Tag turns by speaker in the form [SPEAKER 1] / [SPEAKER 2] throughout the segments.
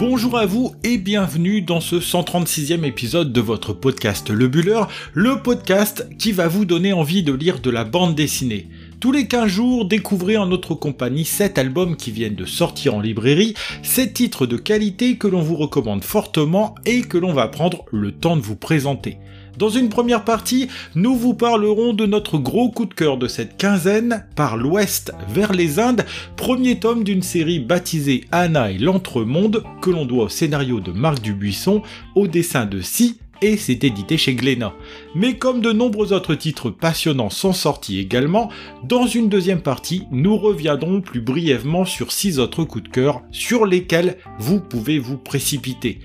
[SPEAKER 1] Bonjour à vous et bienvenue dans ce 136e épisode de votre podcast Le Buller, le podcast qui va vous donner envie de lire de la bande dessinée. Tous les 15 jours, découvrez en notre compagnie 7 albums qui viennent de sortir en librairie, 7 titres de qualité que l'on vous recommande fortement et que l'on va prendre le temps de vous présenter. Dans une première partie, nous vous parlerons de notre gros coup de cœur de cette quinzaine, par l'ouest vers les Indes, premier tome d'une série baptisée Anna et l'Entremonde, que l'on doit au scénario de Marc Dubuisson, au dessin de Si et c'est édité chez Glénat. Mais comme de nombreux autres titres passionnants sont sortis également, dans une deuxième partie, nous reviendrons plus brièvement sur six autres coups de cœur sur lesquels vous pouvez vous précipiter.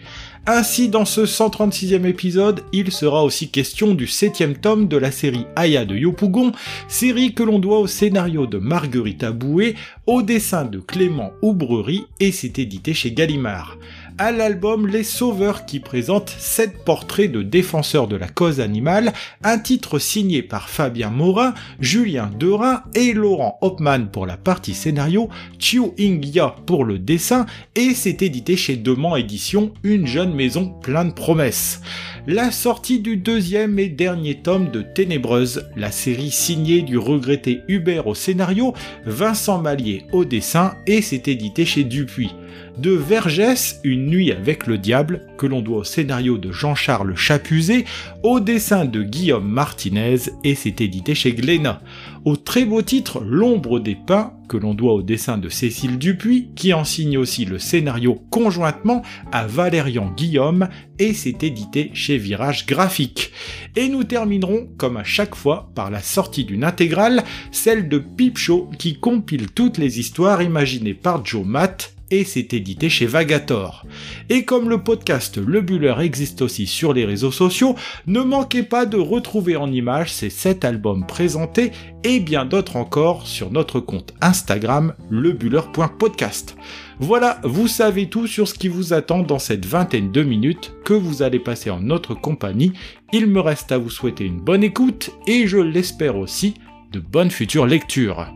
[SPEAKER 1] Ainsi, dans ce 136e épisode, il sera aussi question du septième tome de la série Aya de Yopougon, série que l'on doit au scénario de Marguerite Aboué, au dessin de Clément Aubrerie et c'est édité chez Gallimard à l'album Les Sauveurs qui présente 7 portraits de défenseurs de la cause animale, un titre signé par Fabien Morin, Julien Derain et Laurent Hopman pour la partie scénario, Chiu Ingya pour le dessin et c'est édité chez Demand Édition, une jeune maison plein de promesses. La sortie du deuxième et dernier tome de Ténébreuse, la série signée du regretté Hubert au scénario, Vincent Mallier au dessin et c'est édité chez Dupuis de Vergès, Une nuit avec le diable, que l'on doit au scénario de Jean-Charles Chapuzet, au dessin de Guillaume Martinez et c'est édité chez Glénat. Au très beau titre L'ombre des pins, que l'on doit au dessin de Cécile Dupuis, qui en signe aussi le scénario conjointement à Valérian Guillaume et c'est édité chez Virage Graphique. Et nous terminerons, comme à chaque fois, par la sortie d'une intégrale, celle de Peep Show qui compile toutes les histoires imaginées par Joe Matt et c'est édité chez Vagator. Et comme le podcast Le Buller existe aussi sur les réseaux sociaux, ne manquez pas de retrouver en images ces 7 albums présentés et bien d'autres encore sur notre compte Instagram lebuller.podcast. Voilà, vous savez tout sur ce qui vous attend dans cette vingtaine de minutes que vous allez passer en notre compagnie. Il me reste à vous souhaiter une bonne écoute et je l'espère aussi de bonnes futures lectures.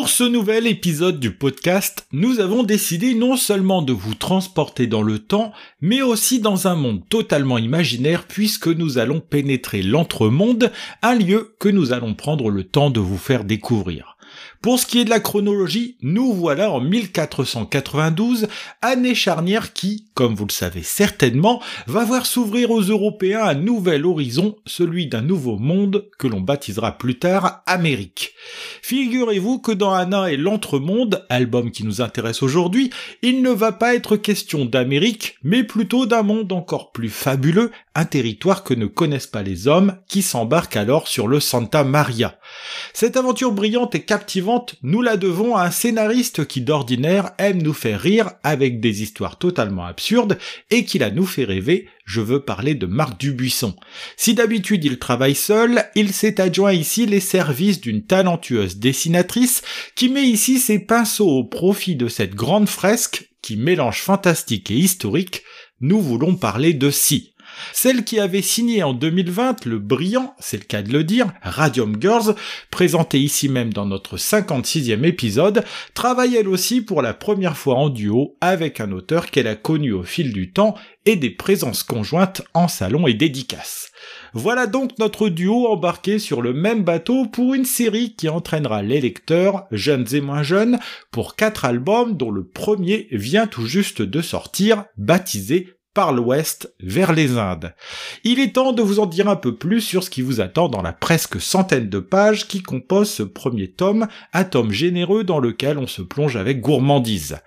[SPEAKER 1] Pour ce nouvel épisode du podcast, nous avons décidé non seulement de vous transporter dans le temps, mais aussi dans un monde totalement imaginaire puisque nous allons pénétrer l'entremonde, un lieu que nous allons prendre le temps de vous faire découvrir. Pour ce qui est de la chronologie, nous voilà en 1492, année charnière qui, comme vous le savez certainement, va voir s'ouvrir aux Européens un nouvel horizon, celui d'un nouveau monde que l'on baptisera plus tard Amérique. Figurez-vous que dans Anna et l'Entremonde, album qui nous intéresse aujourd'hui, il ne va pas être question d'Amérique, mais plutôt d'un monde encore plus fabuleux, un territoire que ne connaissent pas les hommes, qui s'embarquent alors sur le Santa Maria. Cette aventure brillante et captivante, nous la devons à un scénariste qui d'ordinaire aime nous faire rire avec des histoires totalement absurdes et qui la nous fait rêver, je veux parler de Marc Dubuisson. Si d'habitude il travaille seul, il s'est adjoint ici les services d'une talentueuse dessinatrice qui met ici ses pinceaux au profit de cette grande fresque qui mélange fantastique et historique, nous voulons parler de Si. Celle qui avait signé en 2020 le brillant, c'est le cas de le dire, Radium Girls, présenté ici même dans notre 56e épisode, travaille elle aussi pour la première fois en duo avec un auteur qu'elle a connu au fil du temps et des présences conjointes en salon et dédicaces. Voilà donc notre duo embarqué sur le même bateau pour une série qui entraînera les lecteurs, jeunes et moins jeunes, pour quatre albums dont le premier vient tout juste de sortir, baptisé par l'ouest vers les Indes. Il est temps de vous en dire un peu plus sur ce qui vous attend dans la presque centaine de pages qui composent ce premier tome, un tome généreux dans lequel on se plonge avec gourmandise.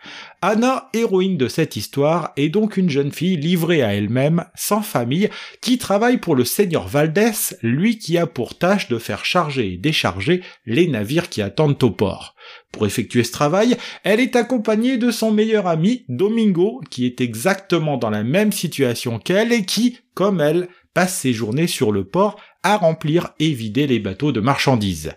[SPEAKER 1] Anna, héroïne de cette histoire, est donc une jeune fille livrée à elle-même, sans famille, qui travaille pour le seigneur Valdès, lui qui a pour tâche de faire charger et décharger les navires qui attendent au port. Pour effectuer ce travail, elle est accompagnée de son meilleur ami, Domingo, qui est exactement dans la même situation qu'elle et qui, comme elle, passe ses journées sur le port à remplir et vider les bateaux de marchandises.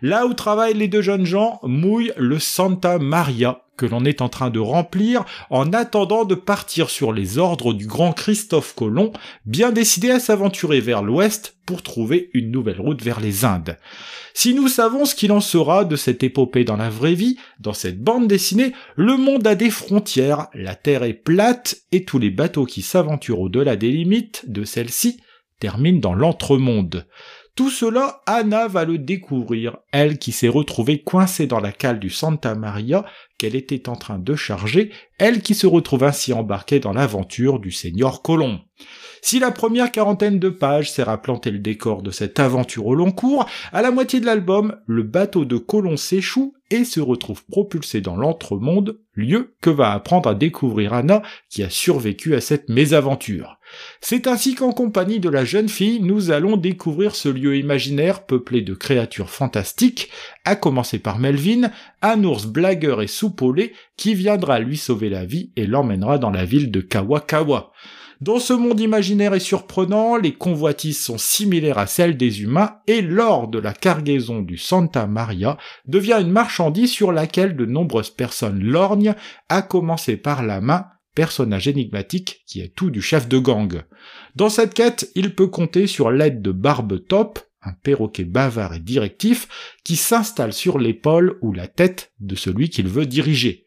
[SPEAKER 1] Là où travaillent les deux jeunes gens mouille le Santa Maria que l'on est en train de remplir en attendant de partir sur les ordres du grand Christophe Colomb, bien décidé à s'aventurer vers l'ouest pour trouver une nouvelle route vers les Indes. Si nous savons ce qu'il en sera de cette épopée dans la vraie vie, dans cette bande dessinée, le monde a des frontières, la Terre est plate et tous les bateaux qui s'aventurent au-delà des limites de celle-ci terminent dans l'entremonde. Tout cela, Anna va le découvrir, elle qui s'est retrouvée coincée dans la cale du Santa Maria qu'elle était en train de charger, elle qui se retrouve ainsi embarquée dans l'aventure du Seigneur Colomb. Si la première quarantaine de pages sert à planter le décor de cette aventure au long cours, à la moitié de l'album, le bateau de Colomb s'échoue et se retrouve propulsé dans l'entremonde, lieu que va apprendre à découvrir Anna qui a survécu à cette mésaventure. C'est ainsi qu'en compagnie de la jeune fille, nous allons découvrir ce lieu imaginaire peuplé de créatures fantastiques, à commencer par Melvin, un ours blagueur et soupolé qui viendra lui sauver la vie et l'emmènera dans la ville de Kawakawa. Dans ce monde imaginaire et surprenant, les convoitises sont similaires à celles des humains et l'or de la cargaison du Santa Maria devient une marchandise sur laquelle de nombreuses personnes lorgnent, à commencer par la main, personnage énigmatique qui est tout du chef de gang. Dans cette quête, il peut compter sur l'aide de Barbe Top, un perroquet bavard et directif, qui s'installe sur l'épaule ou la tête de celui qu'il veut diriger.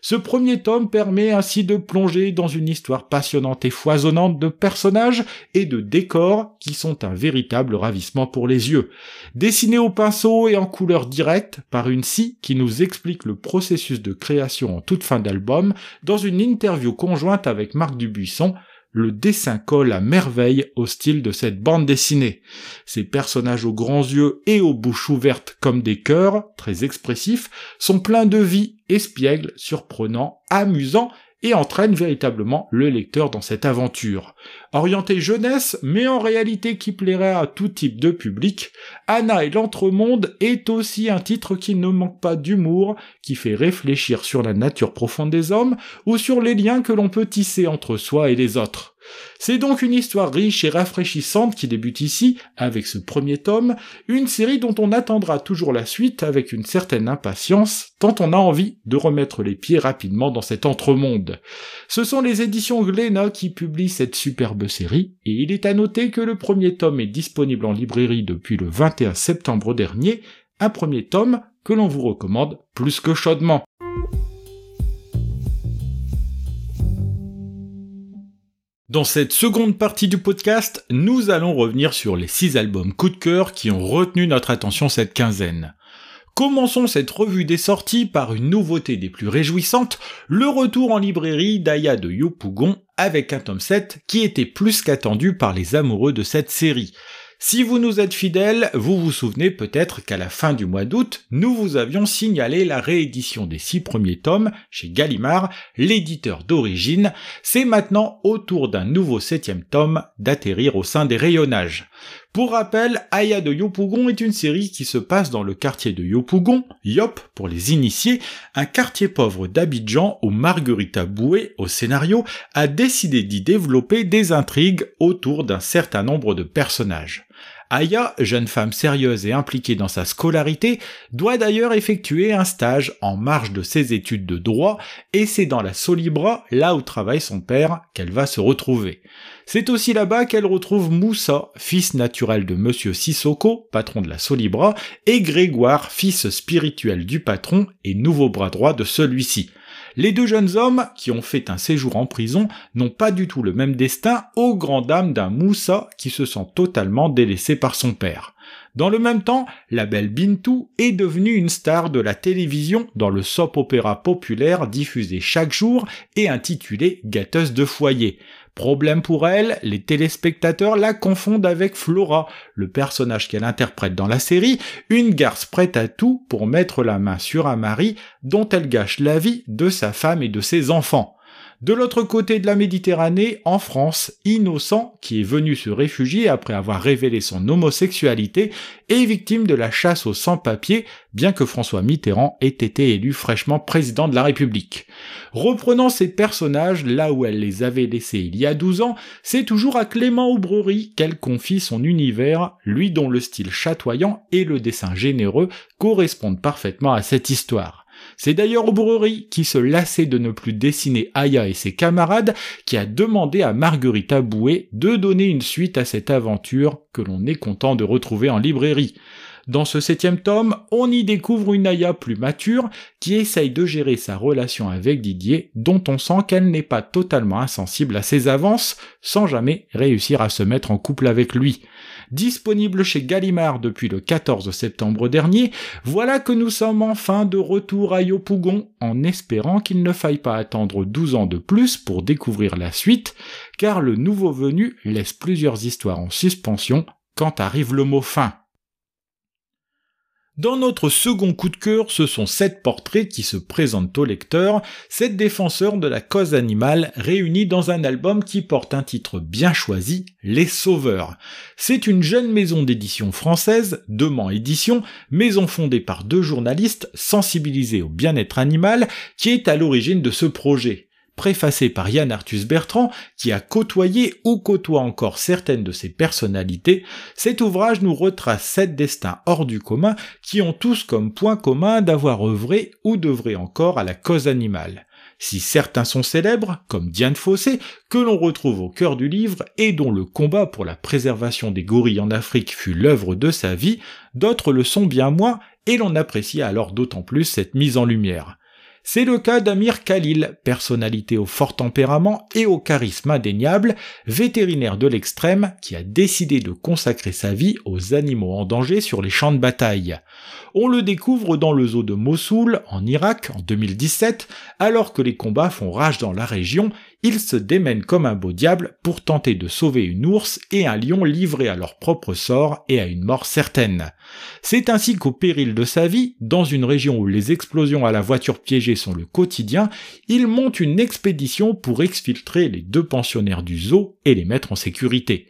[SPEAKER 1] Ce premier tome permet ainsi de plonger dans une histoire passionnante et foisonnante de personnages et de décors qui sont un véritable ravissement pour les yeux. Dessiné au pinceau et en couleur directe par une scie qui nous explique le processus de création en toute fin d'album dans une interview conjointe avec Marc Dubuisson, le dessin colle à merveille au style de cette bande dessinée. Ces personnages aux grands yeux et aux bouches ouvertes comme des cœurs, très expressifs, sont pleins de vie, espiègles, surprenants, amusants et entraîne véritablement le lecteur dans cette aventure. Orienté jeunesse, mais en réalité qui plairait à tout type de public, Anna et l'entremonde est aussi un titre qui ne manque pas d'humour, qui fait réfléchir sur la nature profonde des hommes ou sur les liens que l'on peut tisser entre soi et les autres. C'est donc une histoire riche et rafraîchissante qui débute ici, avec ce premier tome, une série dont on attendra toujours la suite avec une certaine impatience, tant on a envie de remettre les pieds rapidement dans cet entremonde. Ce sont les éditions Glénat qui publient cette superbe série, et il est à noter que le premier tome est disponible en librairie depuis le 21 septembre dernier, un premier tome que l'on vous recommande plus que chaudement. Dans cette seconde partie du podcast, nous allons revenir sur les six albums coup de cœur qui ont retenu notre attention cette quinzaine. Commençons cette revue des sorties par une nouveauté des plus réjouissantes, le retour en librairie d'Aya de Yopougon avec un tome 7 qui était plus qu'attendu par les amoureux de cette série. Si vous nous êtes fidèles, vous vous souvenez peut-être qu'à la fin du mois d'août, nous vous avions signalé la réédition des six premiers tomes chez Gallimard, l'éditeur d'origine. C'est maintenant au tour d'un nouveau septième tome d'atterrir au sein des rayonnages. Pour rappel, Aya de Yopougon est une série qui se passe dans le quartier de Yopougon, Yop pour les initiés, un quartier pauvre d'Abidjan où Marguerita Boué, au scénario, a décidé d'y développer des intrigues autour d'un certain nombre de personnages. Aya, jeune femme sérieuse et impliquée dans sa scolarité, doit d'ailleurs effectuer un stage en marge de ses études de droit, et c'est dans la Solibra, là où travaille son père, qu'elle va se retrouver. C'est aussi là-bas qu'elle retrouve Moussa, fils naturel de Monsieur Sissoko, patron de la Solibra, et Grégoire, fils spirituel du patron et nouveau bras droit de celui-ci. Les deux jeunes hommes, qui ont fait un séjour en prison, n'ont pas du tout le même destin aux grand dames d'un Moussa qui se sent totalement délaissé par son père. Dans le même temps, la belle Bintou est devenue une star de la télévision dans le soap-opéra populaire diffusé chaque jour et intitulé Gâteuse de foyer. Problème pour elle, les téléspectateurs la confondent avec Flora, le personnage qu'elle interprète dans la série, une garce prête à tout pour mettre la main sur un mari dont elle gâche la vie de sa femme et de ses enfants. De l'autre côté de la Méditerranée, en France, Innocent, qui est venu se réfugier après avoir révélé son homosexualité, est victime de la chasse aux sans-papiers, bien que François Mitterrand ait été élu fraîchement président de la République. Reprenant ces personnages là où elle les avait laissés il y a 12 ans, c'est toujours à Clément Aubrerie qu'elle confie son univers, lui dont le style chatoyant et le dessin généreux correspondent parfaitement à cette histoire. C'est d'ailleurs Aubrerie qui se lassait de ne plus dessiner Aya et ses camarades qui a demandé à Marguerite Bouet de donner une suite à cette aventure que l'on est content de retrouver en librairie. Dans ce septième tome, on y découvre une Aya plus mature qui essaye de gérer sa relation avec Didier, dont on sent qu'elle n'est pas totalement insensible à ses avances, sans jamais réussir à se mettre en couple avec lui. Disponible chez Gallimard depuis le 14 septembre dernier, voilà que nous sommes enfin de retour à Yopougon, en espérant qu'il ne faille pas attendre 12 ans de plus pour découvrir la suite, car le nouveau venu laisse plusieurs histoires en suspension quand arrive le mot fin. Dans notre second coup de cœur, ce sont sept portraits qui se présentent au lecteur, sept défenseurs de la cause animale réunis dans un album qui porte un titre bien choisi, Les Sauveurs. C'est une jeune maison d'édition française, Demand Édition, maison fondée par deux journalistes sensibilisés au bien-être animal, qui est à l'origine de ce projet préfacé par Yann Arthus Bertrand, qui a côtoyé ou côtoie encore certaines de ses personnalités, cet ouvrage nous retrace sept destins hors du commun qui ont tous comme point commun d'avoir œuvré ou d'œuvrer encore à la cause animale. Si certains sont célèbres, comme Diane Fossé, que l'on retrouve au cœur du livre et dont le combat pour la préservation des gorilles en Afrique fut l'œuvre de sa vie, d'autres le sont bien moins et l'on apprécie alors d'autant plus cette mise en lumière. C'est le cas d'Amir Khalil, personnalité au fort tempérament et au charisme indéniable, vétérinaire de l'extrême qui a décidé de consacrer sa vie aux animaux en danger sur les champs de bataille. On le découvre dans le zoo de Mossoul, en Irak, en 2017, alors que les combats font rage dans la région, il se démène comme un beau diable pour tenter de sauver une ours et un lion livrés à leur propre sort et à une mort certaine. C'est ainsi qu'au péril de sa vie, dans une région où les explosions à la voiture piégée sont le quotidien, il monte une expédition pour exfiltrer les deux pensionnaires du zoo et les mettre en sécurité.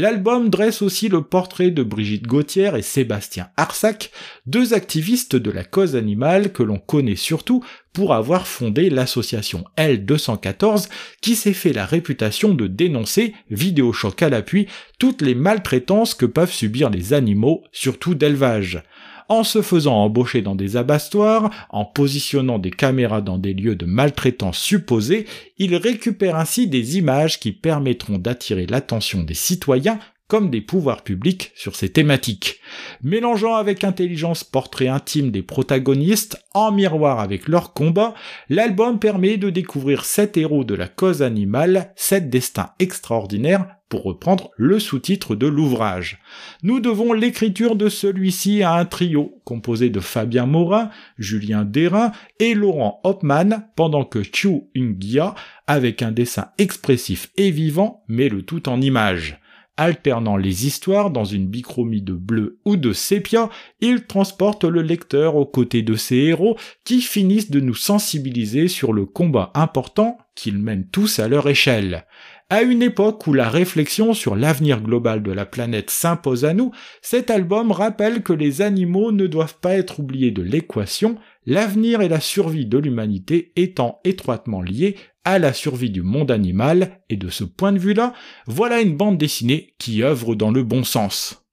[SPEAKER 1] L'album dresse aussi le portrait de Brigitte Gauthier et Sébastien Arsac, deux activistes de la cause animale que l'on connaît surtout pour avoir fondé l'association L214 qui s'est fait la réputation de dénoncer, vidéochoc à l'appui, toutes les maltraitances que peuvent subir les animaux, surtout d'élevage en se faisant embaucher dans des abastoirs, en positionnant des caméras dans des lieux de maltraitance supposés, il récupère ainsi des images qui permettront d'attirer l'attention des citoyens comme des pouvoirs publics sur ces thématiques. Mélangeant avec intelligence portrait intime des protagonistes en miroir avec leurs combats, l'album permet de découvrir sept héros de la cause animale, sept destins extraordinaires pour reprendre le sous-titre de l'ouvrage. Nous devons l'écriture de celui-ci à un trio composé de Fabien Morin, Julien Dérin et Laurent Hopman, pendant que Chu Ungia, avec un dessin expressif et vivant, met le tout en images. Alternant les histoires dans une bichromie de bleu ou de sépia, il transporte le lecteur aux côtés de ses héros qui finissent de nous sensibiliser sur le combat important qu'ils mènent tous à leur échelle. À une époque où la réflexion sur l'avenir global de la planète s'impose à nous, cet album rappelle que les animaux ne doivent pas être oubliés de l'équation, l'avenir et la survie de l'humanité étant étroitement liés à la survie du monde animal, et de ce point de vue-là, voilà une bande dessinée qui œuvre dans le bon sens.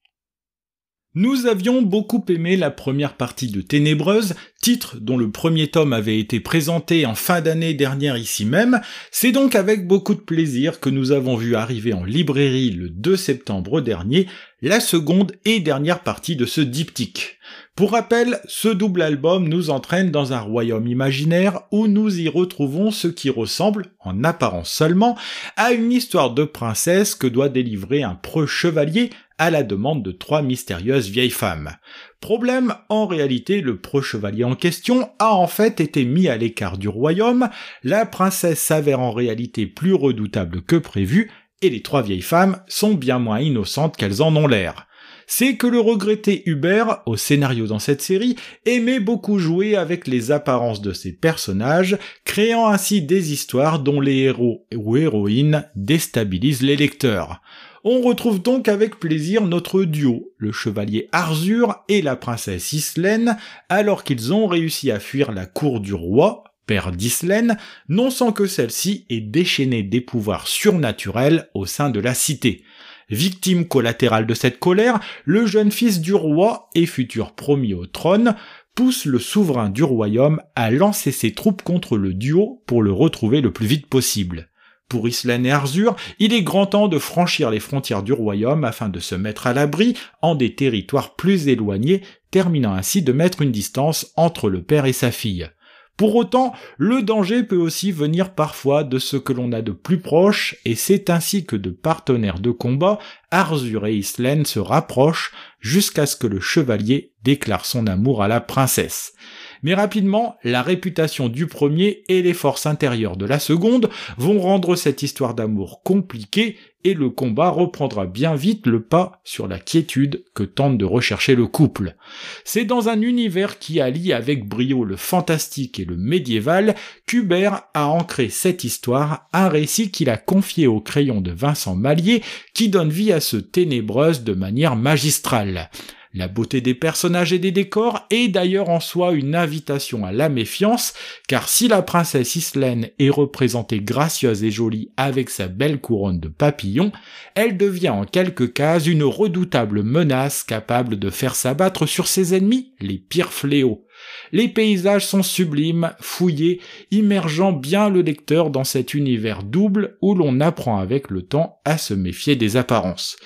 [SPEAKER 1] Nous avions beaucoup aimé la première partie de Ténébreuse, titre dont le premier tome avait été présenté en fin d'année dernière ici même. C'est donc avec beaucoup de plaisir que nous avons vu arriver en librairie le 2 septembre dernier la seconde et dernière partie de ce diptyque. Pour rappel, ce double album nous entraîne dans un royaume imaginaire où nous y retrouvons ce qui ressemble, en apparence seulement, à une histoire de princesse que doit délivrer un preux chevalier à la demande de trois mystérieuses vieilles femmes. Problème, en réalité, le pro-chevalier en question a en fait été mis à l'écart du royaume, la princesse s'avère en réalité plus redoutable que prévu, et les trois vieilles femmes sont bien moins innocentes qu'elles en ont l'air. c'est que le regretté Hubert, au scénario dans cette série, aimait beaucoup jouer avec les apparences de ses personnages, créant ainsi des histoires dont les héros ou héroïnes déstabilisent les lecteurs. On retrouve donc avec plaisir notre duo, le chevalier Arzur et la princesse Islaine, alors qu'ils ont réussi à fuir la cour du roi, père d'Islaine, non sans que celle-ci ait déchaîné des pouvoirs surnaturels au sein de la cité. Victime collatérale de cette colère, le jeune fils du roi et futur promis au trône pousse le souverain du royaume à lancer ses troupes contre le duo pour le retrouver le plus vite possible. Pour Islaine et Arzur, il est grand temps de franchir les frontières du royaume afin de se mettre à l'abri en des territoires plus éloignés, terminant ainsi de mettre une distance entre le père et sa fille. Pour autant, le danger peut aussi venir parfois de ce que l'on a de plus proche, et c'est ainsi que de partenaires de combat, Arzur et Islaine se rapprochent jusqu'à ce que le chevalier déclare son amour à la princesse. Mais rapidement, la réputation du premier et les forces intérieures de la seconde vont rendre cette histoire d'amour compliquée et le combat reprendra bien vite le pas sur la quiétude que tente de rechercher le couple. C'est dans un univers qui allie avec brio le fantastique et le médiéval qu'Hubert a ancré cette histoire, un récit qu'il a confié au crayon de Vincent Mallier qui donne vie à ce ténébreuse de manière magistrale. La beauté des personnages et des décors est d'ailleurs en soi une invitation à la méfiance, car si la princesse Islaine est représentée gracieuse et jolie avec sa belle couronne de papillons, elle devient en quelques cas une redoutable menace capable de faire s'abattre sur ses ennemis les pires fléaux. Les paysages sont sublimes, fouillés, immergeant bien le lecteur dans cet univers double où l'on apprend avec le temps à se méfier des apparences.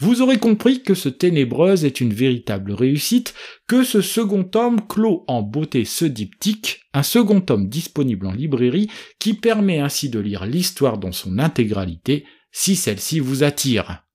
[SPEAKER 1] Vous aurez compris que ce Ténébreuse est une véritable réussite, que ce second tome clôt en beauté ce diptyque, un second tome disponible en librairie qui permet ainsi de lire l'histoire dans son intégralité si celle-ci vous attire.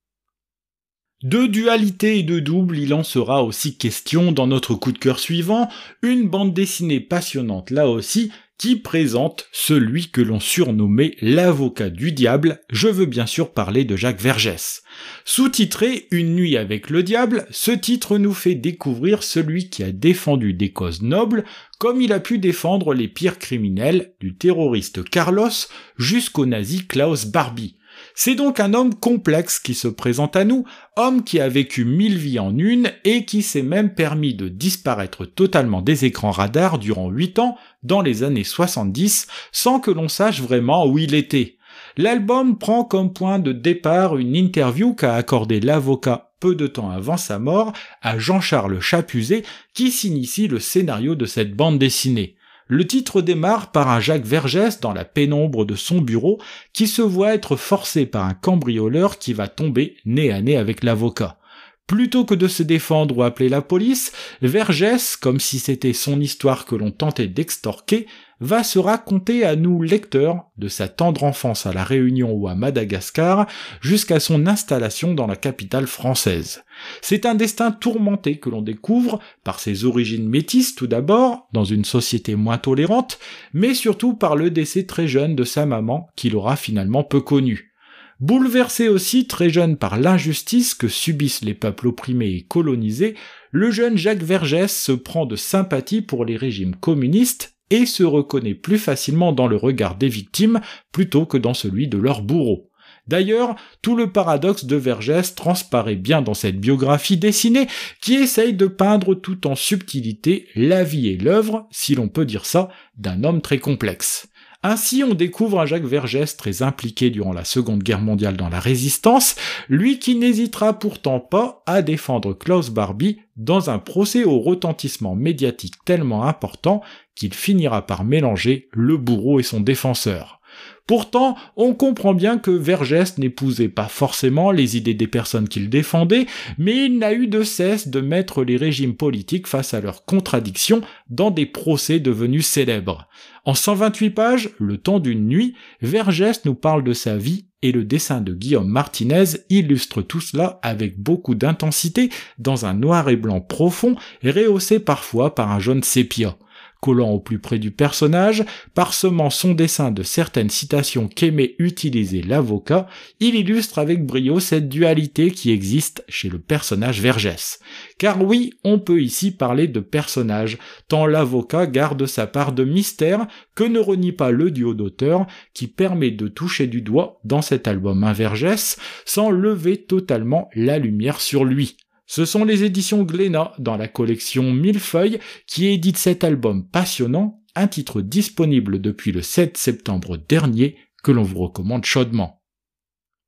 [SPEAKER 1] De dualité et de double, il en sera aussi question dans notre coup de cœur suivant, une bande dessinée passionnante là aussi, qui présente celui que l'on surnommait l'avocat du diable, je veux bien sûr parler de Jacques Vergès. Sous-titré Une nuit avec le diable, ce titre nous fait découvrir celui qui a défendu des causes nobles, comme il a pu défendre les pires criminels, du terroriste Carlos jusqu'au nazi Klaus Barbie. C'est donc un homme complexe qui se présente à nous, homme qui a vécu mille vies en une et qui s'est même permis de disparaître totalement des écrans radars durant huit ans dans les années 70 sans que l'on sache vraiment où il était. L'album prend comme point de départ une interview qu'a accordé l'avocat peu de temps avant sa mort à Jean-Charles Chapuzet qui s'initie le scénario de cette bande dessinée. Le titre démarre par un Jacques Vergès dans la pénombre de son bureau qui se voit être forcé par un cambrioleur qui va tomber nez à nez avec l'avocat. Plutôt que de se défendre ou appeler la police, Vergès, comme si c'était son histoire que l'on tentait d'extorquer, va se raconter à nous lecteurs de sa tendre enfance à la Réunion ou à Madagascar jusqu'à son installation dans la capitale française. C'est un destin tourmenté que l'on découvre par ses origines métisses tout d'abord, dans une société moins tolérante, mais surtout par le décès très jeune de sa maman qu'il aura finalement peu connu. Bouleversé aussi très jeune par l'injustice que subissent les peuples opprimés et colonisés, le jeune Jacques Vergès se prend de sympathie pour les régimes communistes et se reconnaît plus facilement dans le regard des victimes plutôt que dans celui de leurs bourreaux. D'ailleurs, tout le paradoxe de Vergès transparaît bien dans cette biographie dessinée qui essaye de peindre tout en subtilité la vie et l'œuvre, si l'on peut dire ça, d'un homme très complexe. Ainsi, on découvre un Jacques Vergès très impliqué durant la Seconde Guerre mondiale dans la résistance, lui qui n'hésitera pourtant pas à défendre Klaus Barbie dans un procès au retentissement médiatique tellement important qu'il finira par mélanger le bourreau et son défenseur. Pourtant, on comprend bien que Vergès n'épousait pas forcément les idées des personnes qu'il défendait, mais il n'a eu de cesse de mettre les régimes politiques face à leurs contradictions dans des procès devenus célèbres. En 128 pages, le temps d'une nuit, Vergès nous parle de sa vie et le dessin de Guillaume Martinez illustre tout cela avec beaucoup d'intensité dans un noir et blanc profond, rehaussé parfois par un jaune sépia. Collant au plus près du personnage, parsemant son dessin de certaines citations qu'aimait utiliser l'avocat, il illustre avec brio cette dualité qui existe chez le personnage Vergès. Car oui, on peut ici parler de personnage, tant l'avocat garde sa part de mystère que ne renie pas le duo d'auteurs qui permet de toucher du doigt dans cet album un Vergès sans lever totalement la lumière sur lui. Ce sont les éditions Glénat dans la collection Millefeuille qui édite cet album passionnant, un titre disponible depuis le 7 septembre dernier que l'on vous recommande chaudement.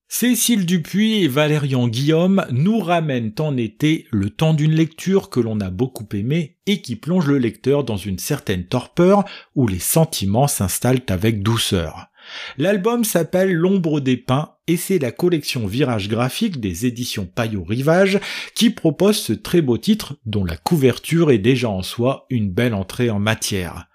[SPEAKER 1] Cécile Dupuis et Valérian Guillaume nous ramènent en été le temps d'une lecture que l'on a beaucoup aimée et qui plonge le lecteur dans une certaine torpeur où les sentiments s'installent avec douceur. L'album s'appelle L'ombre des pins et c'est la collection Virage graphique des éditions Payot Rivage qui propose ce très beau titre dont la couverture est déjà en soi une belle entrée en matière.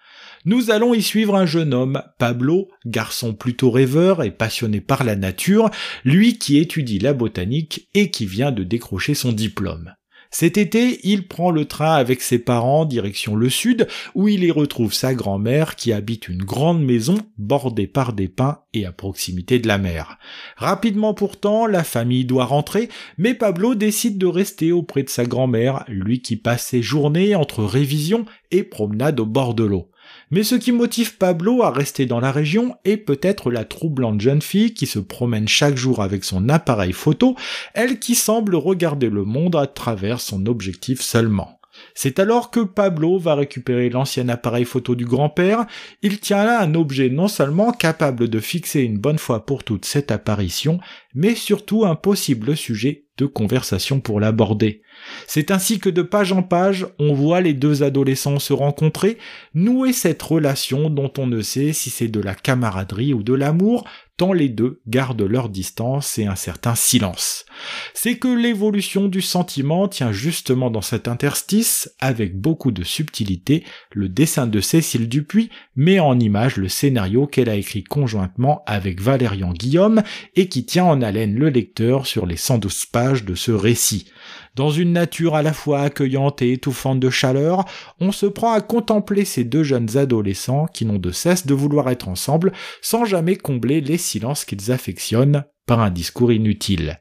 [SPEAKER 1] Nous allons y suivre un jeune homme, Pablo, garçon plutôt rêveur et passionné par la nature, lui qui étudie la botanique et qui vient de décrocher son diplôme. Cet été, il prend le train avec ses parents direction le sud, où il y retrouve sa grand-mère qui habite une grande maison bordée par des pins et à proximité de la mer. Rapidement pourtant, la famille doit rentrer, mais Pablo décide de rester auprès de sa grand-mère, lui qui passe ses journées entre révision et promenade au bord de l'eau. Mais ce qui motive Pablo à rester dans la région est peut-être la troublante jeune fille qui se promène chaque jour avec son appareil photo, elle qui semble regarder le monde à travers son objectif seulement. C'est alors que Pablo va récupérer l'ancien appareil photo du grand-père. Il tient là un objet non seulement capable de fixer une bonne fois pour toutes cette apparition, mais surtout un possible sujet de conversation pour l'aborder. C'est ainsi que de page en page, on voit les deux adolescents se rencontrer, nouer cette relation dont on ne sait si c'est de la camaraderie ou de l'amour, tant les deux gardent leur distance et un certain silence. C'est que l'évolution du sentiment tient justement dans cet interstice, avec beaucoup de subtilité, le dessin de Cécile Dupuis met en image le scénario qu'elle a écrit conjointement avec Valérian Guillaume et qui tient en haleine le lecteur sur les 112 pages de ce récit. Dans une nature à la fois accueillante et étouffante de chaleur, on se prend à contempler ces deux jeunes adolescents qui n'ont de cesse de vouloir être ensemble sans jamais combler les silences qu'ils affectionnent par un discours inutile.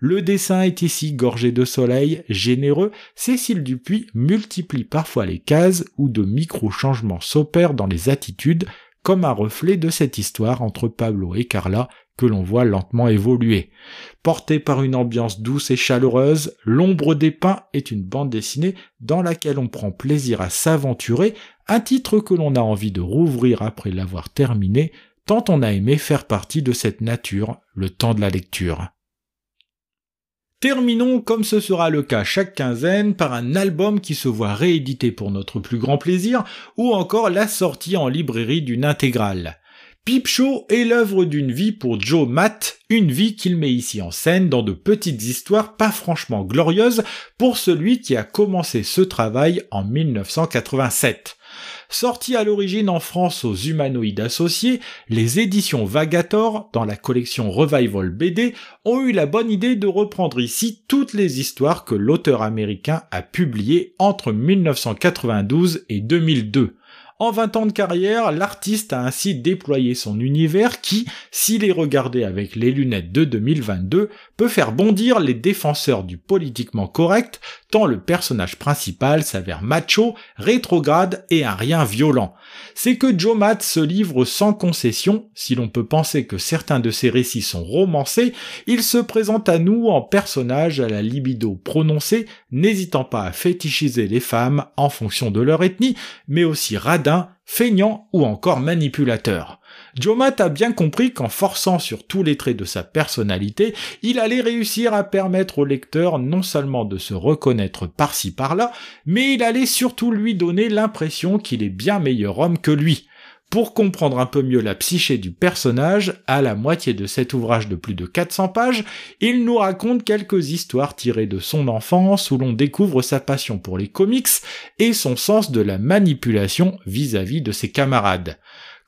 [SPEAKER 1] Le dessin est ici gorgé de soleil, généreux, Cécile Dupuis multiplie parfois les cases où de micro-changements s'opèrent dans les attitudes, comme un reflet de cette histoire entre Pablo et Carla que l'on voit lentement évoluer. Porté par une ambiance douce et chaleureuse, L'ombre des pins est une bande dessinée dans laquelle on prend plaisir à s'aventurer, un titre que l'on a envie de rouvrir après l'avoir terminé, tant on a aimé faire partie de cette nature le temps de la lecture. Terminons, comme ce sera le cas chaque quinzaine, par un album qui se voit réédité pour notre plus grand plaisir, ou encore la sortie en librairie d'une intégrale. Peep Show est l'œuvre d'une vie pour Joe Matt, une vie qu'il met ici en scène dans de petites histoires pas franchement glorieuses pour celui qui a commencé ce travail en 1987. Sorti à l'origine en France aux humanoïdes associés, les éditions Vagator, dans la collection Revival BD, ont eu la bonne idée de reprendre ici toutes les histoires que l'auteur américain a publiées entre 1992 et 2002. En 20 ans de carrière, l'artiste a ainsi déployé son univers qui, s'il est regardé avec les lunettes de 2022, peut faire bondir les défenseurs du politiquement correct, tant le personnage principal s'avère macho, rétrograde et un rien violent. C'est que Joe Matt se livre sans concession, si l'on peut penser que certains de ses récits sont romancés, il se présente à nous en personnage à la libido prononcée, n'hésitant pas à fétichiser les femmes en fonction de leur ethnie, mais aussi radin, feignant ou encore manipulateur. Jomat a bien compris qu'en forçant sur tous les traits de sa personnalité, il allait réussir à permettre au lecteur non seulement de se reconnaître par-ci par-là, mais il allait surtout lui donner l'impression qu'il est bien meilleur homme que lui. Pour comprendre un peu mieux la psyché du personnage, à la moitié de cet ouvrage de plus de 400 pages, il nous raconte quelques histoires tirées de son enfance où l'on découvre sa passion pour les comics et son sens de la manipulation vis-à-vis -vis de ses camarades.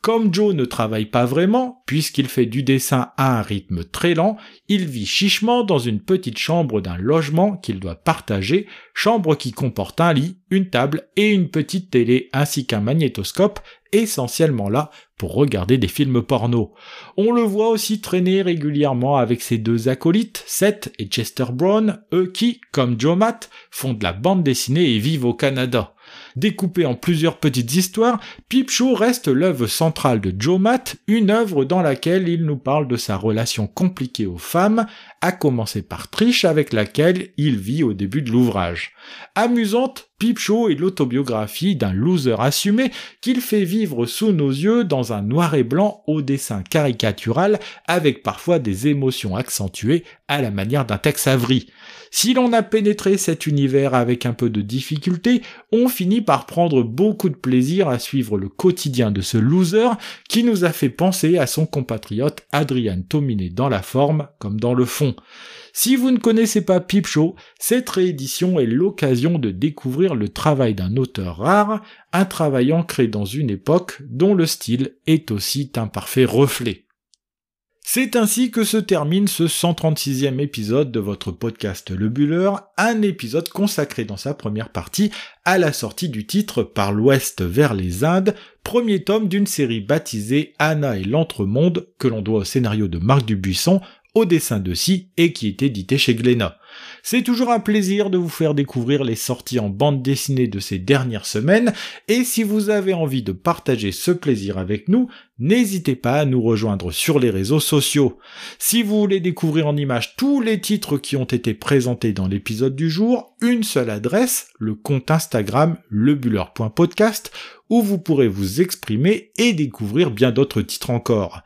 [SPEAKER 1] Comme Joe ne travaille pas vraiment, puisqu'il fait du dessin à un rythme très lent, il vit chichement dans une petite chambre d'un logement qu'il doit partager, chambre qui comporte un lit, une table et une petite télé ainsi qu'un magnétoscope, essentiellement là pour regarder des films porno. On le voit aussi traîner régulièrement avec ses deux acolytes, Seth et Chester Brown, eux qui, comme Joe Matt, font de la bande dessinée et vivent au Canada. Découpé en plusieurs petites histoires, Peep Show reste l'œuvre centrale de Joe Matt, une œuvre dans laquelle il nous parle de sa relation compliquée aux femmes, à commencer par Trish avec laquelle il vit au début de l'ouvrage. Amusante, Peep Show est l'autobiographie d'un loser assumé qu'il fait vivre sous nos yeux dans un noir et blanc au dessin caricatural avec parfois des émotions accentuées à la manière d'un Tex Avery. Si l'on a pénétré cet univers avec un peu de difficulté, on finit par prendre beaucoup de plaisir à suivre le quotidien de ce loser qui nous a fait penser à son compatriote Adrian Tominé dans la forme comme dans le fond. Si vous ne connaissez pas Peep Show, cette réédition est l'occasion de découvrir le travail d'un auteur rare, un travail ancré dans une époque dont le style est aussi un parfait reflet. C'est ainsi que se termine ce 136e épisode de votre podcast Le Buller, un épisode consacré dans sa première partie à la sortie du titre Par l'Ouest vers les Indes, premier tome d'une série baptisée Anna et l'Entremonde que l'on doit au scénario de Marc Dubuisson, au dessin de Si et qui est édité chez Glénat. C'est toujours un plaisir de vous faire découvrir les sorties en bande dessinée de ces dernières semaines, et si vous avez envie de partager ce plaisir avec nous, n'hésitez pas à nous rejoindre sur les réseaux sociaux. Si vous voulez découvrir en images tous les titres qui ont été présentés dans l'épisode du jour, une seule adresse, le compte Instagram lebuller.podcast, où vous pourrez vous exprimer et découvrir bien d'autres titres encore.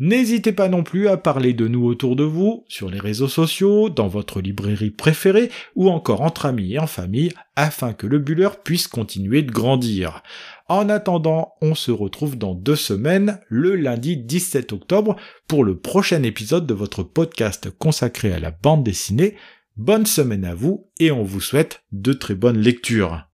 [SPEAKER 1] N'hésitez pas non plus à parler de nous autour de vous, sur les réseaux sociaux, dans votre librairie préférée, ou encore entre amis et en famille, afin que le buller puisse continuer de grandir. En attendant, on se retrouve dans deux semaines, le lundi 17 octobre, pour le prochain épisode de votre podcast consacré à la bande dessinée. Bonne semaine à vous et on vous souhaite de très bonnes lectures.